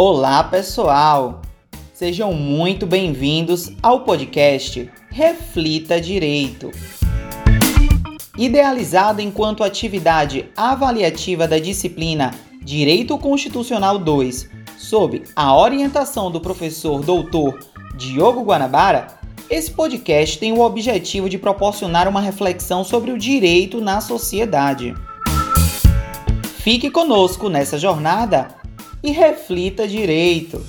Olá, pessoal! Sejam muito bem-vindos ao podcast Reflita Direito. Idealizado enquanto atividade avaliativa da disciplina Direito Constitucional 2, sob a orientação do professor doutor Diogo Guanabara, esse podcast tem o objetivo de proporcionar uma reflexão sobre o direito na sociedade. Fique conosco nessa jornada e reflita direito.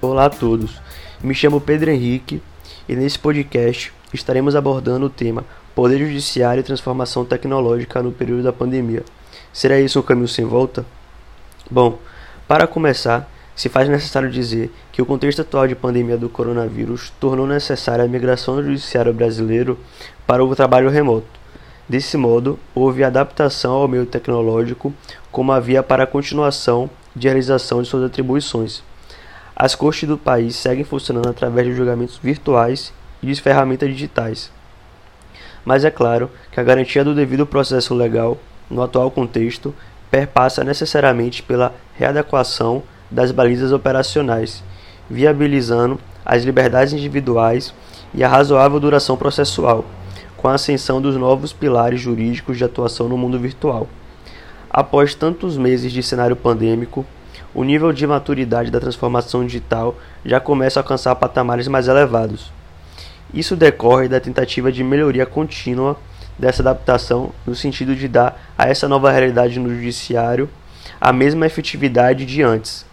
Olá a todos, me chamo Pedro Henrique e nesse podcast estaremos abordando o tema Poder Judiciário e Transformação Tecnológica no período da pandemia. Será isso um caminho sem volta? Bom, para começar, se faz necessário dizer que o contexto atual de pandemia do coronavírus tornou necessária a migração do judiciário brasileiro para o trabalho remoto. Desse modo, houve adaptação ao meio tecnológico como a via para a continuação de realização de suas atribuições. As cortes do país seguem funcionando através de julgamentos virtuais e de ferramentas digitais. Mas é claro que a garantia do devido processo legal, no atual contexto, perpassa necessariamente pela readequação das balizas operacionais, viabilizando as liberdades individuais e a razoável duração processual, com a ascensão dos novos pilares jurídicos de atuação no mundo virtual. Após tantos meses de cenário pandêmico, o nível de maturidade da transformação digital já começa a alcançar patamares mais elevados. Isso decorre da tentativa de melhoria contínua dessa adaptação no sentido de dar a essa nova realidade no judiciário a mesma efetividade de antes,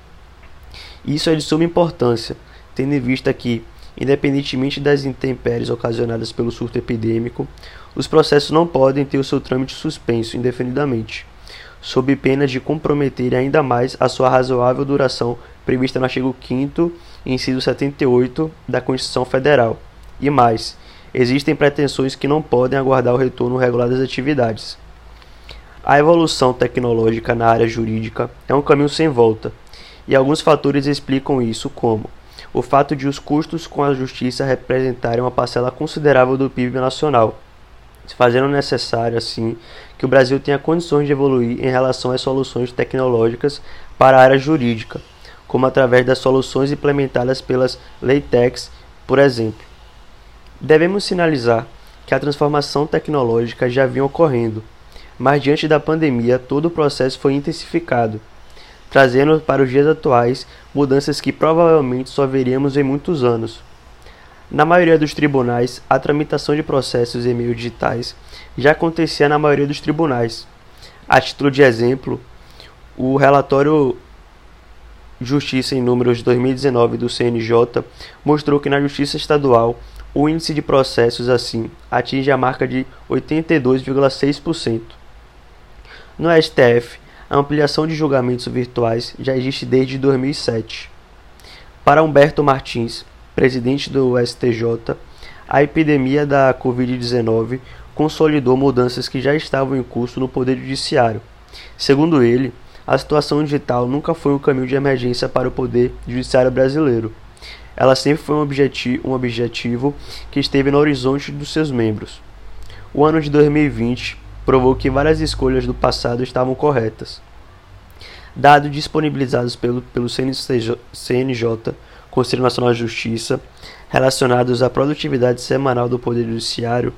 isso é de suma importância, tendo em vista que, independentemente das intempéries ocasionadas pelo surto epidêmico, os processos não podem ter o seu trâmite suspenso indefinidamente, sob pena de comprometer ainda mais a sua razoável duração prevista no artigo 5 inciso 78 da Constituição Federal. E mais, existem pretensões que não podem aguardar o retorno regular das atividades. A evolução tecnológica na área jurídica é um caminho sem volta e alguns fatores explicam isso, como o fato de os custos com a justiça representarem uma parcela considerável do PIB nacional, fazendo necessário, assim, que o Brasil tenha condições de evoluir em relação às soluções tecnológicas para a área jurídica, como através das soluções implementadas pelas Leitex, por exemplo. Devemos sinalizar que a transformação tecnológica já vinha ocorrendo, mas diante da pandemia todo o processo foi intensificado trazendo para os dias atuais mudanças que provavelmente só veríamos em muitos anos. Na maioria dos tribunais, a tramitação de processos em meio digitais já acontecia na maioria dos tribunais. A título de exemplo, o relatório Justiça em Números de 2019 do CNJ mostrou que na Justiça Estadual o índice de processos assim atinge a marca de 82,6%. No STF, a ampliação de julgamentos virtuais já existe desde 2007. Para Humberto Martins, presidente do STJ, a epidemia da Covid-19 consolidou mudanças que já estavam em curso no Poder Judiciário. Segundo ele, a situação digital nunca foi um caminho de emergência para o Poder Judiciário brasileiro. Ela sempre foi um, objeti um objetivo que esteve no horizonte dos seus membros. O ano de 2020 provou que várias escolhas do passado estavam corretas. Dados disponibilizados pelo, pelo CNJ, Conselho Nacional de Justiça, relacionados à produtividade semanal do Poder Judiciário,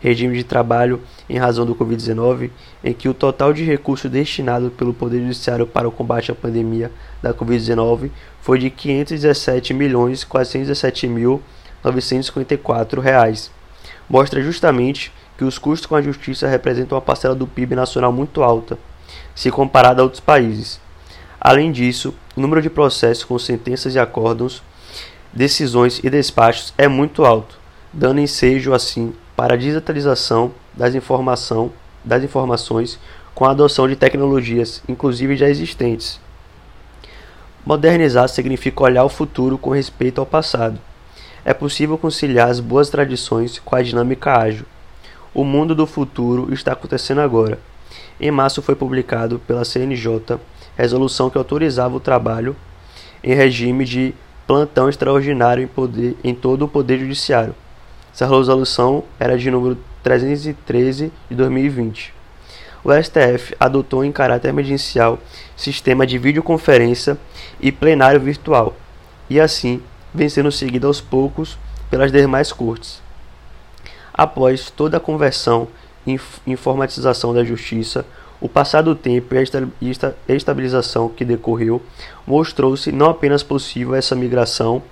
regime de trabalho em razão do Covid-19, em que o total de recursos destinado pelo Poder Judiciário para o combate à pandemia da Covid-19 foi de 517.417.954 reais. Mostra justamente que os custos com a justiça representam uma parcela do PIB nacional muito alta, se comparada a outros países. Além disso, o número de processos com sentenças e acórdãos, decisões e despachos é muito alto, dando ensejo assim para a digitalização das, informação, das informações com a adoção de tecnologias, inclusive já existentes. Modernizar significa olhar o futuro com respeito ao passado. É possível conciliar as boas tradições com a dinâmica ágil o mundo do futuro está acontecendo agora. Em março foi publicado pela CNJ resolução que autorizava o trabalho em regime de plantão extraordinário em, poder, em todo o Poder Judiciário. Essa resolução era de número 313 de 2020. O STF adotou em caráter emergencial sistema de videoconferência e plenário virtual, e assim vem sendo seguido aos poucos pelas demais cortes. Após toda a conversão e informatização da justiça, o passar do tempo e a estabilização que decorreu mostrou-se não apenas possível essa migração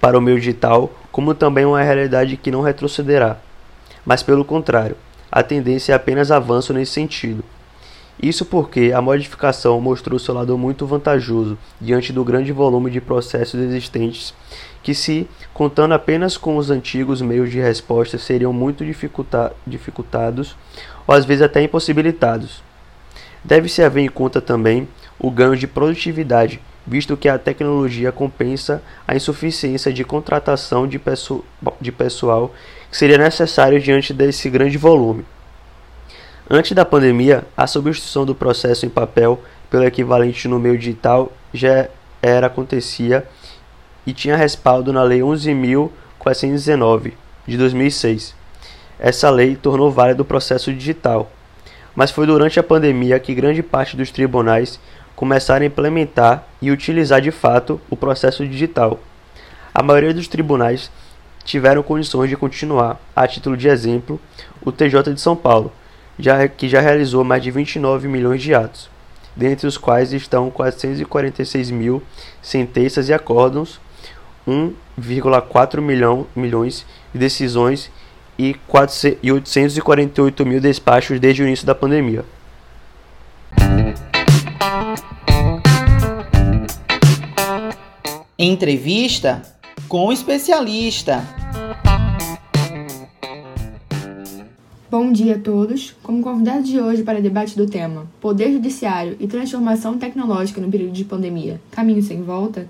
para o meio digital, como também uma realidade que não retrocederá, mas pelo contrário, a tendência é apenas avanço nesse sentido. Isso porque a modificação mostrou seu lado muito vantajoso diante do grande volume de processos existentes que, se contando apenas com os antigos meios de resposta, seriam muito dificulta dificultados ou às vezes até impossibilitados. Deve-se haver em conta também o ganho de produtividade, visto que a tecnologia compensa a insuficiência de contratação de, de pessoal que seria necessário diante desse grande volume. Antes da pandemia, a substituição do processo em papel pelo equivalente no meio digital já era acontecia e tinha respaldo na Lei 11.419 de 2006. Essa lei tornou válido o processo digital, mas foi durante a pandemia que grande parte dos tribunais começaram a implementar e utilizar de fato o processo digital. A maioria dos tribunais tiveram condições de continuar, a título de exemplo, o TJ de São Paulo, já, que já realizou mais de 29 milhões de atos, dentre os quais estão 446 mil sentenças e acórdãos, 1,4 milhão, milhões de decisões e, 400, e 848 mil despachos desde o início da pandemia. Entrevista com o especialista. Bom dia a todos. Como convidado de hoje para debate do tema Poder Judiciário e Transformação Tecnológica no período de pandemia, Caminho sem Volta,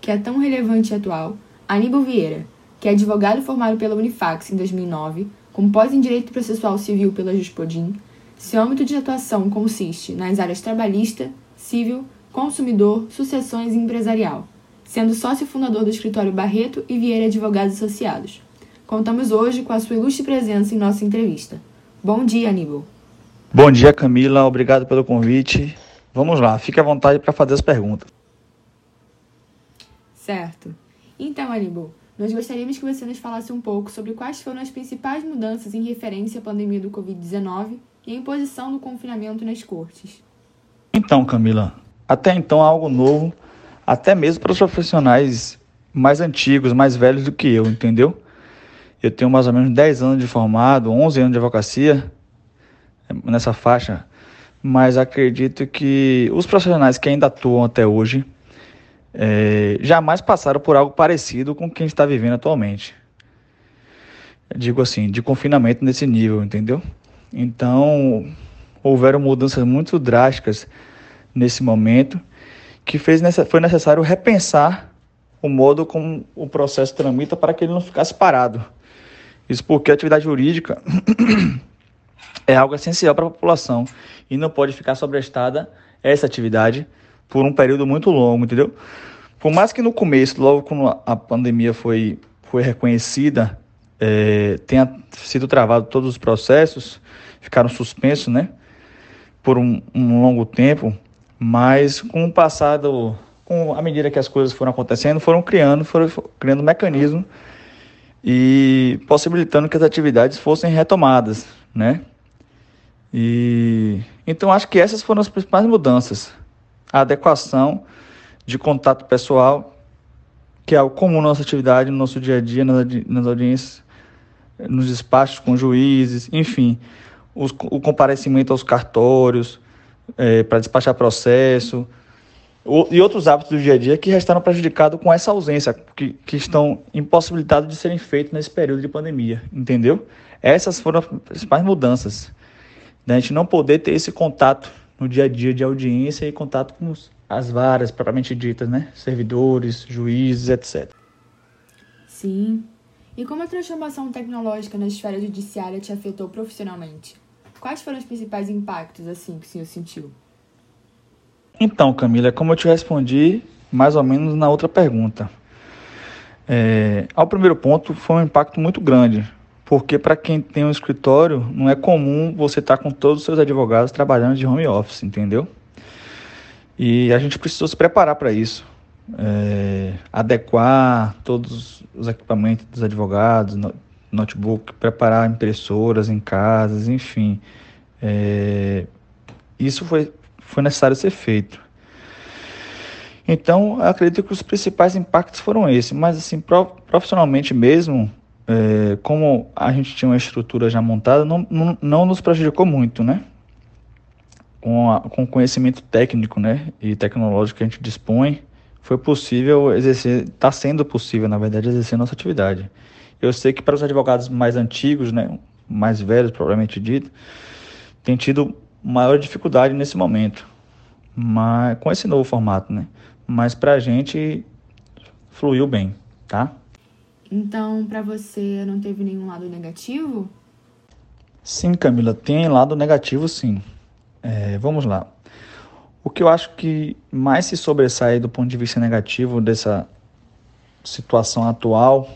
que é tão relevante e atual, Aníbal Vieira, que é advogado formado pela Unifax em 2009, com pós em Direito Processual Civil pela Juspodim. Seu âmbito de atuação consiste nas áreas trabalhista, civil, consumidor, sucessões e empresarial sendo sócio fundador do escritório Barreto e Vieira Advogados Associados. Contamos hoje com a sua ilustre presença em nossa entrevista. Bom dia, Aníbal. Bom dia, Camila. Obrigado pelo convite. Vamos lá, fique à vontade para fazer as perguntas. Certo. Então, Aníbal, nós gostaríamos que você nos falasse um pouco sobre quais foram as principais mudanças em referência à pandemia do Covid-19 e a imposição do confinamento nas cortes. Então, Camila, até então algo novo até mesmo para os profissionais mais antigos, mais velhos do que eu, entendeu? Eu tenho mais ou menos 10 anos de formado, 11 anos de advocacia, nessa faixa, mas acredito que os profissionais que ainda atuam até hoje é, jamais passaram por algo parecido com o que a gente está vivendo atualmente. Eu digo assim, de confinamento nesse nível, entendeu? Então, houveram mudanças muito drásticas nesse momento que fez, foi necessário repensar o modo como o processo tramita para que ele não ficasse parado. Isso porque a atividade jurídica é algo essencial para a população e não pode ficar sobrestada essa atividade por um período muito longo, entendeu? Por mais que no começo, logo quando a pandemia foi, foi reconhecida, é, tenha sido travado todos os processos, ficaram suspensos, né? Por um, um longo tempo, mas com o passado, com a medida que as coisas foram acontecendo, foram criando, foram criando mecanismos e possibilitando que as atividades fossem retomadas, né? E então acho que essas foram as principais mudanças. A adequação de contato pessoal, que é algo comum na nossa atividade, no nosso dia a dia, nas, nas audiências, nos despachos com juízes, enfim, os, o comparecimento aos cartórios, é, para despachar processo e outros hábitos do dia a dia que restaram prejudicados com essa ausência, que, que estão impossibilitados de serem feitos nesse período de pandemia, entendeu? Essas foram as principais mudanças. Da né? gente não poder ter esse contato no dia a dia de audiência e contato com as varas propriamente ditas, né? Servidores, juízes, etc. Sim. E como a transformação tecnológica na esfera judiciária te afetou profissionalmente? Quais foram os principais impactos assim que o senhor sentiu? Então, Camila, como eu te respondi mais ou menos na outra pergunta. É, ao primeiro ponto, foi um impacto muito grande, porque para quem tem um escritório, não é comum você estar tá com todos os seus advogados trabalhando de home office, entendeu? E a gente precisou se preparar para isso. É, adequar todos os equipamentos dos advogados, notebook, preparar impressoras em casas, enfim. É, isso foi, foi necessário ser feito. Então, acredito que os principais impactos foram esses, mas assim, profissionalmente mesmo, é, como a gente tinha uma estrutura já montada, não, não, não nos prejudicou muito, né? Com, a, com o conhecimento técnico né, e tecnológico que a gente dispõe, foi possível exercer, está sendo possível, na verdade, exercer nossa atividade. Eu sei que para os advogados mais antigos, né, mais velhos, provavelmente dito, tem tido maior dificuldade nesse momento, mas com esse novo formato, né? Mas para a gente fluiu bem, tá? Então, para você não teve nenhum lado negativo? Sim, Camila, tem lado negativo, sim. É, vamos lá. O que eu acho que mais se sobressai do ponto de vista negativo dessa situação atual,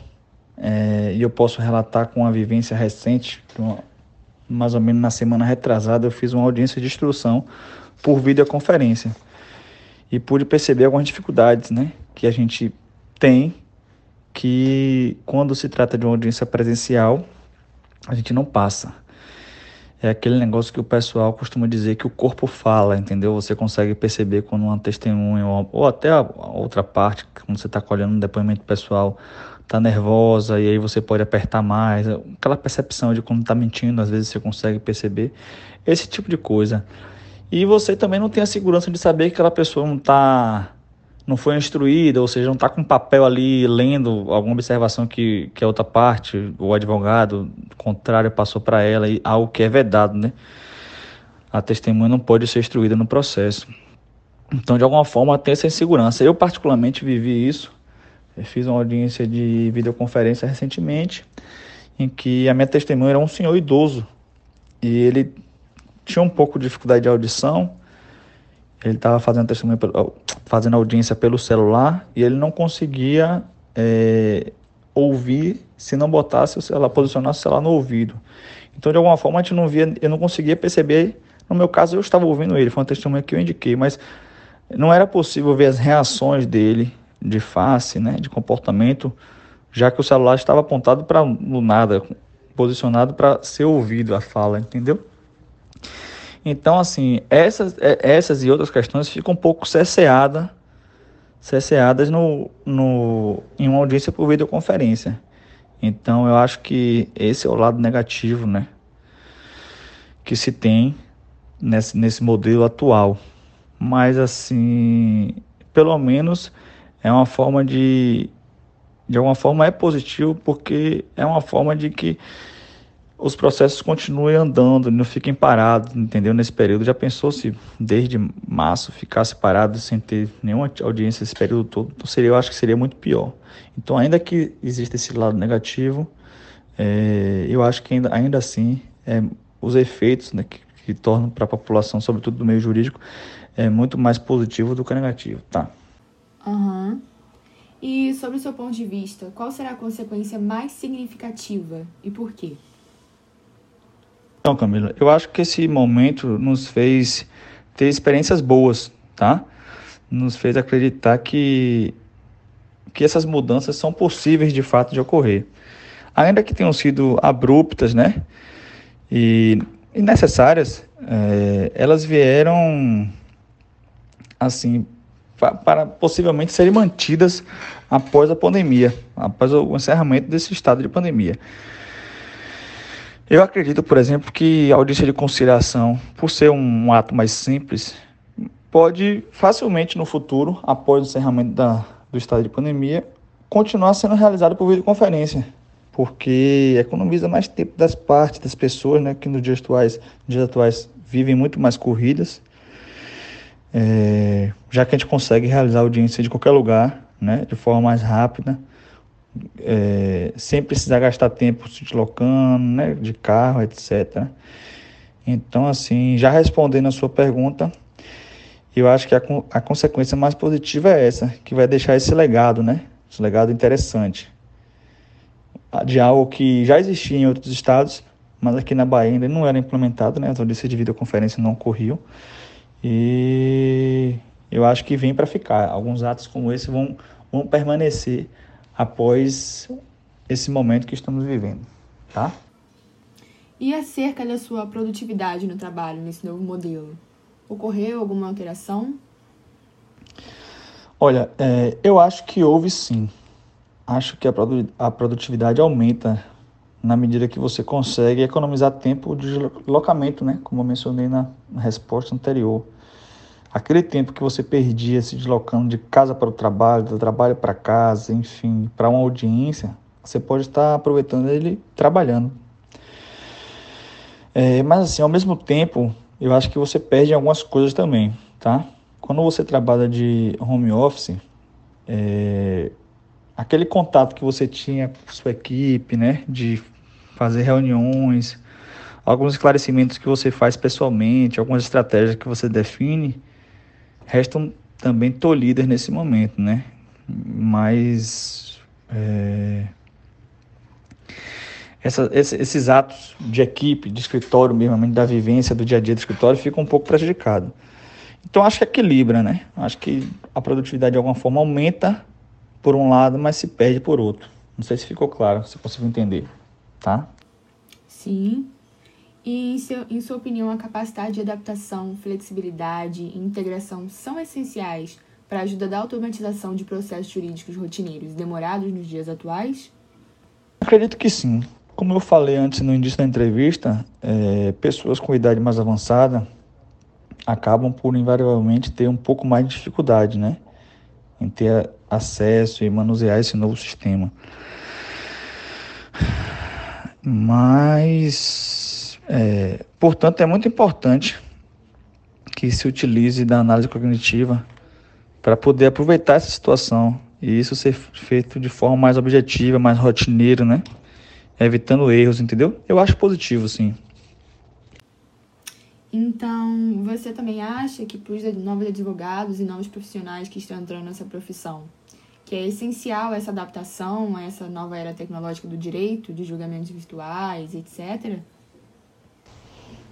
é, e eu posso relatar com uma vivência recente, mais ou menos na semana retrasada, eu fiz uma audiência de instrução por videoconferência e pude perceber algumas dificuldades né, que a gente tem que quando se trata de uma audiência presencial, a gente não passa. É aquele negócio que o pessoal costuma dizer que o corpo fala, entendeu? Você consegue perceber quando uma testemunha ou até a outra parte, quando você está colhendo um depoimento pessoal, está nervosa e aí você pode apertar mais. Aquela percepção de quando está mentindo, às vezes você consegue perceber. Esse tipo de coisa. E você também não tem a segurança de saber que aquela pessoa não está não foi instruída, ou seja, não está com papel ali lendo alguma observação que, que a outra parte, o advogado contrário passou para ela, e algo que é vedado, né? A testemunha não pode ser instruída no processo. Então, de alguma forma, tem essa insegurança. Eu, particularmente, vivi isso. Eu fiz uma audiência de videoconferência recentemente, em que a minha testemunha era um senhor idoso. E ele tinha um pouco de dificuldade de audição, ele estava fazendo testemunho, fazendo audiência pelo celular e ele não conseguia é, ouvir se não botasse o celular, posicionasse o celular no ouvido. Então, de alguma forma, a gente não via, eu não conseguia perceber. No meu caso, eu estava ouvindo ele, foi uma testemunha que eu indiquei, mas não era possível ver as reações dele de face, né, de comportamento, já que o celular estava apontado para o nada, posicionado para ser ouvido a fala, entendeu? Então, assim, essas, é, essas e outras questões ficam um pouco cesseadas cesseadas no, no, em uma audiência por videoconferência. Então, eu acho que esse é o lado negativo, né? Que se tem nesse, nesse modelo atual. Mas, assim, pelo menos é uma forma de. De alguma forma é positivo, porque é uma forma de que os processos continuem andando, não fiquem parados, entendeu? Nesse período. Já pensou se desde março ficasse parado sem ter nenhuma audiência esse período todo? Então seria, eu acho que seria muito pior. Então, ainda que exista esse lado negativo, é, eu acho que ainda, ainda assim é, os efeitos né, que, que tornam para a população, sobretudo do meio jurídico, é muito mais positivo do que negativo, tá? Uhum. E sobre o seu ponto de vista, qual será a consequência mais significativa e por quê? Então, Camila, eu acho que esse momento nos fez ter experiências boas, tá? Nos fez acreditar que, que essas mudanças são possíveis de fato de ocorrer. Ainda que tenham sido abruptas, né? E, e necessárias, é, elas vieram, assim, para possivelmente serem mantidas após a pandemia, após o encerramento desse estado de pandemia. Eu acredito, por exemplo, que a audiência de conciliação, por ser um ato mais simples, pode facilmente no futuro, após o encerramento da, do estado de pandemia, continuar sendo realizada por videoconferência, porque economiza mais tempo das partes, das pessoas, né, que nos dias atuais, nos dias atuais vivem muito mais corridas, é, já que a gente consegue realizar audiência de qualquer lugar, né, de forma mais rápida, é, sem precisar gastar tempo se deslocando, né, de carro, etc. Então, assim, já respondendo a sua pergunta, eu acho que a, a consequência mais positiva é essa, que vai deixar esse legado, né? Esse legado interessante. de algo que já existia em outros estados, mas aqui na Bahia ainda não era implementado, né? As audiências de videoconferência não ocorriam. E eu acho que vem para ficar. Alguns atos como esse vão, vão permanecer após esse momento que estamos vivendo, tá? E acerca da sua produtividade no trabalho nesse novo modelo, ocorreu alguma alteração? Olha, é, eu acho que houve sim. Acho que a, produ a produtividade aumenta na medida que você consegue economizar tempo de deslocamento, né? Como eu mencionei na, resposta anterior. Aquele tempo que você perdia se deslocando de casa para o trabalho, do trabalho para casa, enfim, para uma audiência, você pode estar aproveitando ele trabalhando. É, mas assim, ao mesmo tempo, eu acho que você perde algumas coisas também, tá? Quando você trabalha de home office, é, aquele contato que você tinha com sua equipe, né, de fazer reuniões, alguns esclarecimentos que você faz pessoalmente, algumas estratégias que você define, restam também tolhidas nesse momento, né? Mas é, essa, esses atos de equipe, de escritório mesmo, da vivência do dia a dia do escritório, ficam um pouco prejudicados. Então acho que equilibra, né? Acho que a produtividade de alguma forma aumenta por um lado, mas se perde por outro. Não sei se ficou claro, se conseguiu entender, tá? Sim. E em, seu, em sua opinião, a capacidade de adaptação, flexibilidade e integração são essenciais para a ajuda da automatização de processos jurídicos rotineiros demorados nos dias atuais? Acredito que sim. Como eu falei antes no início da entrevista, é, pessoas com idade mais avançada acabam por invariavelmente ter um pouco mais de dificuldade, né? Em ter acesso e manusear esse novo sistema. Mas, é, portanto, é muito importante que se utilize da análise cognitiva para poder aproveitar essa situação e isso ser feito de forma mais objetiva, mais rotineira, né? Evitando erros, entendeu? Eu acho positivo, sim. Então, você também acha que para os novos advogados e novos profissionais que estão entrando nessa profissão, que é essencial essa adaptação a essa nova era tecnológica do direito, de julgamentos virtuais, etc?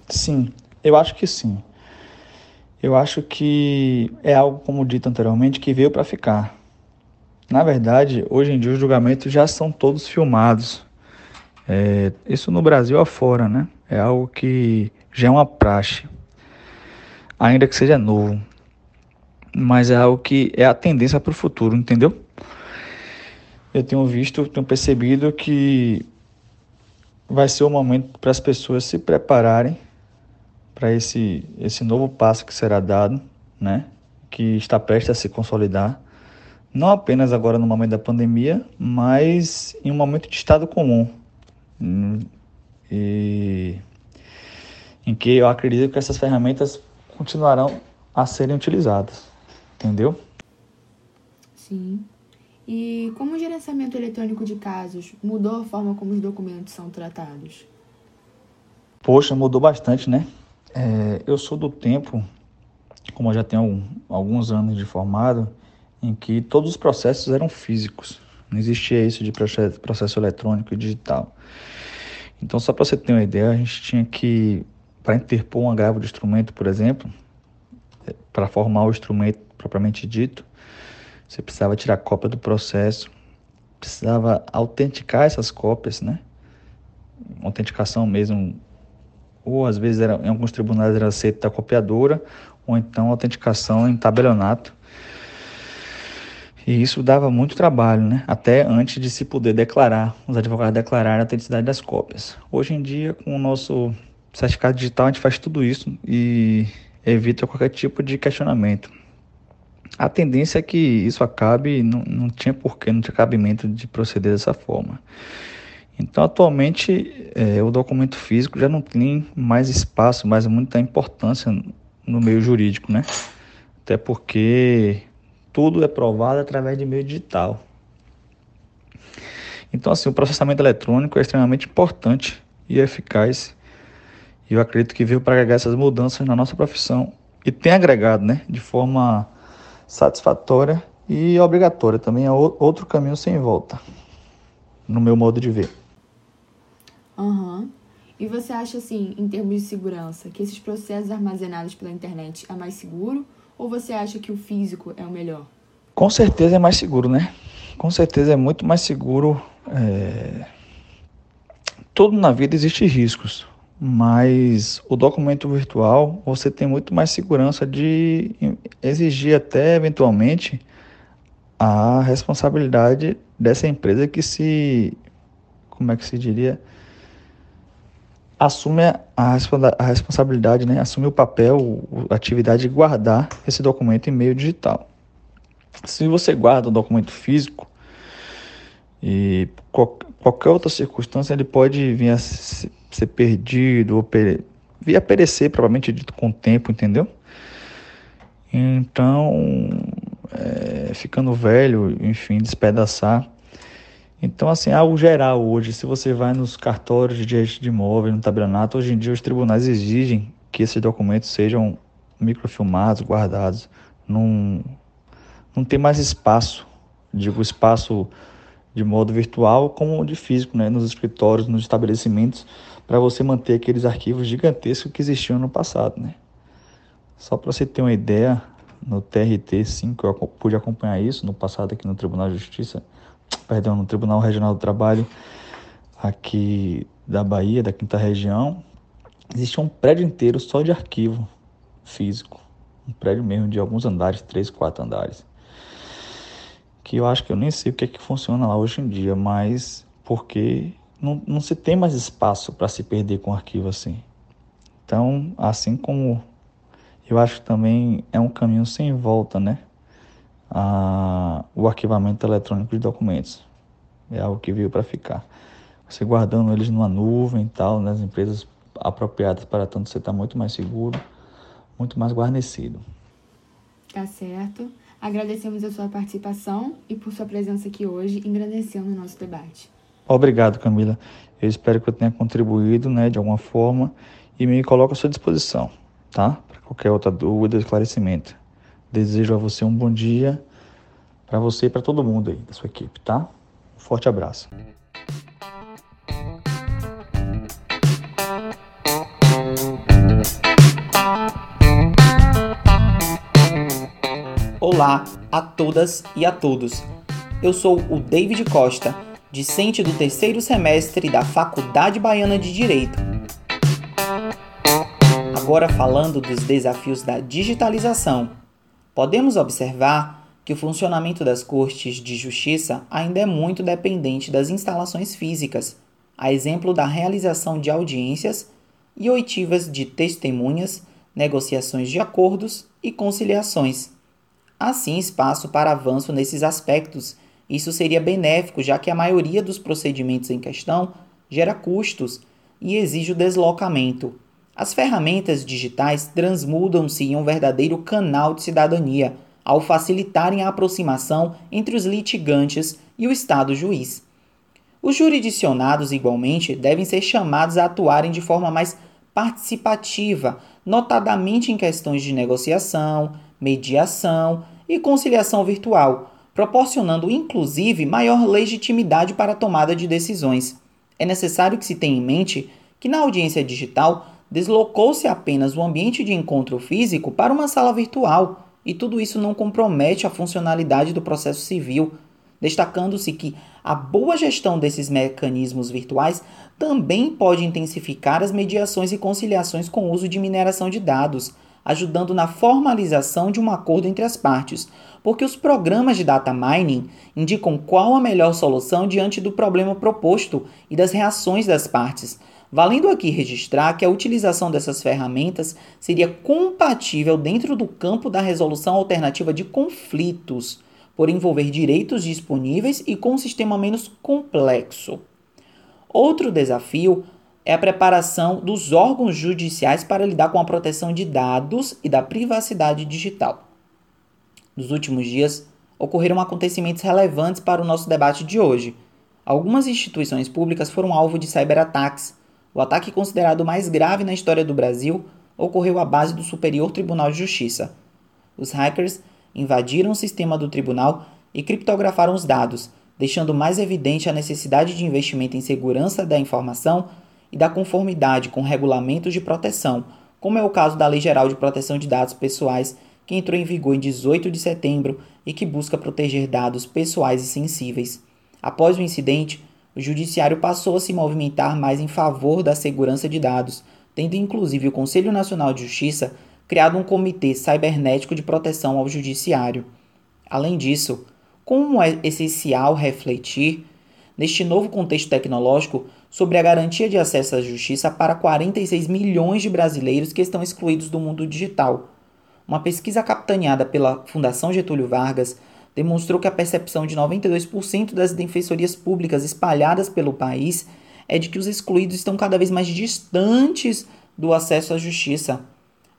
Sim, eu acho que sim. Eu acho que é algo, como dito anteriormente, que veio para ficar. Na verdade, hoje em dia os julgamentos já são todos filmados. É, isso no Brasil afora, né? É algo que já é uma praxe, ainda que seja novo, mas é algo que é a tendência para o futuro, entendeu? Eu tenho visto, tenho percebido que vai ser o momento para as pessoas se prepararem para esse, esse novo passo que será dado, né? Que está prestes a se consolidar, não apenas agora no momento da pandemia, mas em um momento de estado comum. E em que eu acredito que essas ferramentas continuarão a serem utilizadas. Entendeu? Sim. E como o gerenciamento eletrônico de casos mudou a forma como os documentos são tratados? Poxa, mudou bastante, né? É, eu sou do tempo, como eu já tenho alguns anos de formado, em que todos os processos eram físicos. Não existia isso de processo eletrônico e digital. Então, só para você ter uma ideia, a gente tinha que para interpor um agravo de instrumento, por exemplo, é, para formar o instrumento propriamente dito, você precisava tirar cópia do processo, precisava autenticar essas cópias, né? Autenticação mesmo, ou às vezes era, em alguns tribunais era aceita a copiadora, ou então autenticação em tabelionato. E isso dava muito trabalho, né? Até antes de se poder declarar, os advogados declararem a autenticidade das cópias. Hoje em dia, com o nosso certificado digital a gente faz tudo isso e evita qualquer tipo de questionamento. A tendência é que isso acabe não, não tinha porquê, não tinha cabimento de proceder dessa forma. Então, atualmente, é, o documento físico já não tem mais espaço, mais muita importância no meio jurídico, né? Até porque tudo é provado através de meio digital. Então, assim, o processamento eletrônico é extremamente importante e eficaz e eu acredito que veio para agregar essas mudanças na nossa profissão e tem agregado, né, de forma satisfatória e obrigatória. Também é outro caminho sem volta. no meu modo de ver. Uhum. E você acha, assim, em termos de segurança, que esses processos armazenados pela internet é mais seguro? Ou você acha que o físico é o melhor? Com certeza é mais seguro, né? Com certeza é muito mais seguro. É... Tudo na vida existe riscos, mas o documento virtual você tem muito mais segurança de exigir até eventualmente a responsabilidade dessa empresa que se como é que se diria assume a, a responsabilidade, né? assume o papel, a atividade de guardar esse documento em meio digital. Se você guarda o documento físico e qualquer outra circunstância, ele pode vir a ser perdido ou vir a perecer, provavelmente dito com o tempo, entendeu? Então, é, ficando velho, enfim, despedaçar então, assim, algo geral hoje, se você vai nos cartórios de direito de imóvel, no tabelionato, hoje em dia os tribunais exigem que esses documentos sejam microfilmados, guardados. Não, não tem mais espaço, digo espaço de modo virtual como de físico, né, nos escritórios, nos estabelecimentos, para você manter aqueles arquivos gigantescos que existiam no passado, né. Só para você ter uma ideia, no TRT 5 eu pude acompanhar isso no passado aqui no Tribunal de Justiça, perdão, no Tribunal Regional do Trabalho aqui da Bahia, da quinta região, existe um prédio inteiro só de arquivo físico. Um prédio mesmo de alguns andares, três, quatro andares. Que eu acho que eu nem sei o que é que funciona lá hoje em dia, mas porque não, não se tem mais espaço para se perder com arquivo assim. Então, assim como eu acho também é um caminho sem volta, né? A, o arquivamento eletrônico de documentos. É algo que veio para ficar. Você guardando eles numa nuvem e tal, nas empresas apropriadas para tanto, você está muito mais seguro, muito mais guarnecido. Tá certo. Agradecemos a sua participação e por sua presença aqui hoje, engrandecendo o nosso debate. Obrigado, Camila. Eu espero que eu tenha contribuído né, de alguma forma e me coloco à sua disposição, tá? Para qualquer outra dúvida, esclarecimento. Desejo a você um bom dia, para você e para todo mundo aí da sua equipe, tá? Um forte abraço. Olá a todas e a todos. Eu sou o David Costa, discente do terceiro semestre da Faculdade Baiana de Direito. Agora falando dos desafios da digitalização Podemos observar que o funcionamento das cortes de justiça ainda é muito dependente das instalações físicas, a exemplo da realização de audiências e oitivas de testemunhas, negociações de acordos e conciliações. Assim, espaço para avanço nesses aspectos. Isso seria benéfico, já que a maioria dos procedimentos em questão gera custos e exige o deslocamento, as ferramentas digitais transmudam-se em um verdadeiro canal de cidadania ao facilitarem a aproximação entre os litigantes e o Estado juiz. Os jurisdicionados, igualmente, devem ser chamados a atuarem de forma mais participativa, notadamente em questões de negociação, mediação e conciliação virtual, proporcionando inclusive maior legitimidade para a tomada de decisões. É necessário que se tenha em mente que na audiência digital deslocou-se apenas o ambiente de encontro físico para uma sala virtual, e tudo isso não compromete a funcionalidade do processo civil, destacando-se que a boa gestão desses mecanismos virtuais também pode intensificar as mediações e conciliações com o uso de mineração de dados, ajudando na formalização de um acordo entre as partes, porque os programas de data mining indicam qual a melhor solução diante do problema proposto e das reações das partes, Valendo aqui registrar que a utilização dessas ferramentas seria compatível dentro do campo da resolução alternativa de conflitos, por envolver direitos disponíveis e com um sistema menos complexo. Outro desafio é a preparação dos órgãos judiciais para lidar com a proteção de dados e da privacidade digital. Nos últimos dias, ocorreram acontecimentos relevantes para o nosso debate de hoje. Algumas instituições públicas foram alvo de cyberataques o ataque considerado mais grave na história do Brasil ocorreu à base do Superior Tribunal de Justiça. Os hackers invadiram o sistema do tribunal e criptografaram os dados, deixando mais evidente a necessidade de investimento em segurança da informação e da conformidade com regulamentos de proteção, como é o caso da Lei Geral de Proteção de Dados Pessoais, que entrou em vigor em 18 de setembro e que busca proteger dados pessoais e sensíveis. Após o incidente, o Judiciário passou a se movimentar mais em favor da segurança de dados, tendo inclusive o Conselho Nacional de Justiça criado um comitê cibernético de proteção ao Judiciário. Além disso, como é essencial refletir, neste novo contexto tecnológico, sobre a garantia de acesso à justiça para 46 milhões de brasileiros que estão excluídos do mundo digital. Uma pesquisa capitaneada pela Fundação Getúlio Vargas demonstrou que a percepção de 92% das defensorias públicas espalhadas pelo país é de que os excluídos estão cada vez mais distantes do acesso à justiça.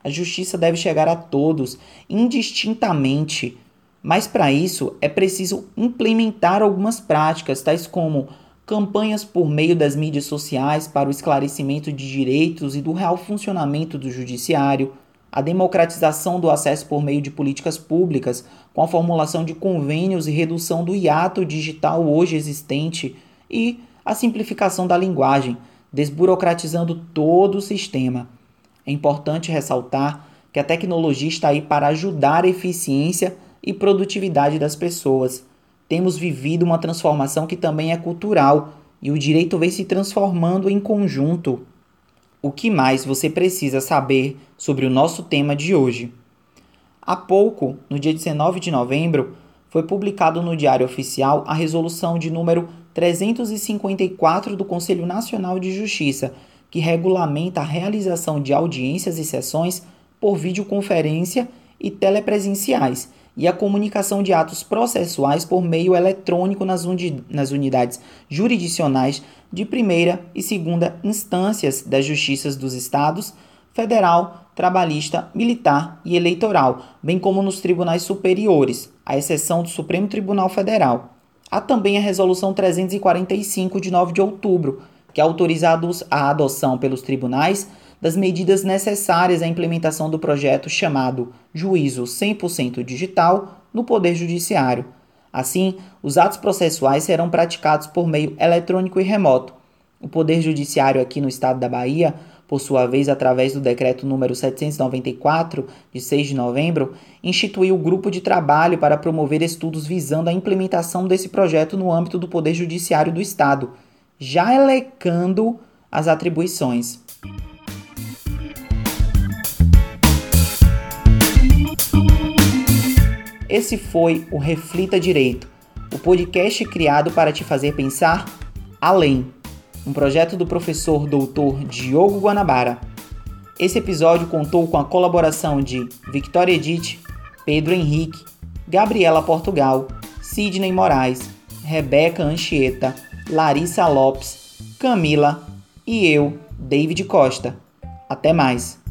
A justiça deve chegar a todos, indistintamente, mas para isso é preciso implementar algumas práticas, tais como campanhas por meio das mídias sociais para o esclarecimento de direitos e do real funcionamento do judiciário, a democratização do acesso por meio de políticas públicas, com a formulação de convênios e redução do hiato digital hoje existente, e a simplificação da linguagem, desburocratizando todo o sistema. É importante ressaltar que a tecnologia está aí para ajudar a eficiência e produtividade das pessoas. Temos vivido uma transformação que também é cultural e o direito vem se transformando em conjunto. O que mais você precisa saber sobre o nosso tema de hoje? Há pouco, no dia 19 de novembro, foi publicado no Diário Oficial a resolução de número 354 do Conselho Nacional de Justiça, que regulamenta a realização de audiências e sessões por videoconferência e telepresenciais e a comunicação de atos processuais por meio eletrônico nas, nas unidades jurisdicionais de primeira e segunda instâncias das justiças dos estados, federal, trabalhista, militar e eleitoral, bem como nos tribunais superiores, à exceção do Supremo Tribunal Federal. Há também a Resolução 345 de 9 de outubro, que autoriza a adoção pelos tribunais das medidas necessárias à implementação do projeto chamado Juízo 100% Digital no Poder Judiciário. Assim, os atos processuais serão praticados por meio eletrônico e remoto. O Poder Judiciário aqui no estado da Bahia, por sua vez, através do decreto número 794 de 6 de novembro, instituiu o grupo de trabalho para promover estudos visando a implementação desse projeto no âmbito do Poder Judiciário do estado, já elecando as atribuições. Esse foi o Reflita Direito, o podcast criado para te fazer pensar além. Um projeto do professor doutor Diogo Guanabara. Esse episódio contou com a colaboração de Victoria Edith, Pedro Henrique, Gabriela Portugal, Sidney Moraes, Rebeca Anchieta, Larissa Lopes, Camila e eu, David Costa. Até mais!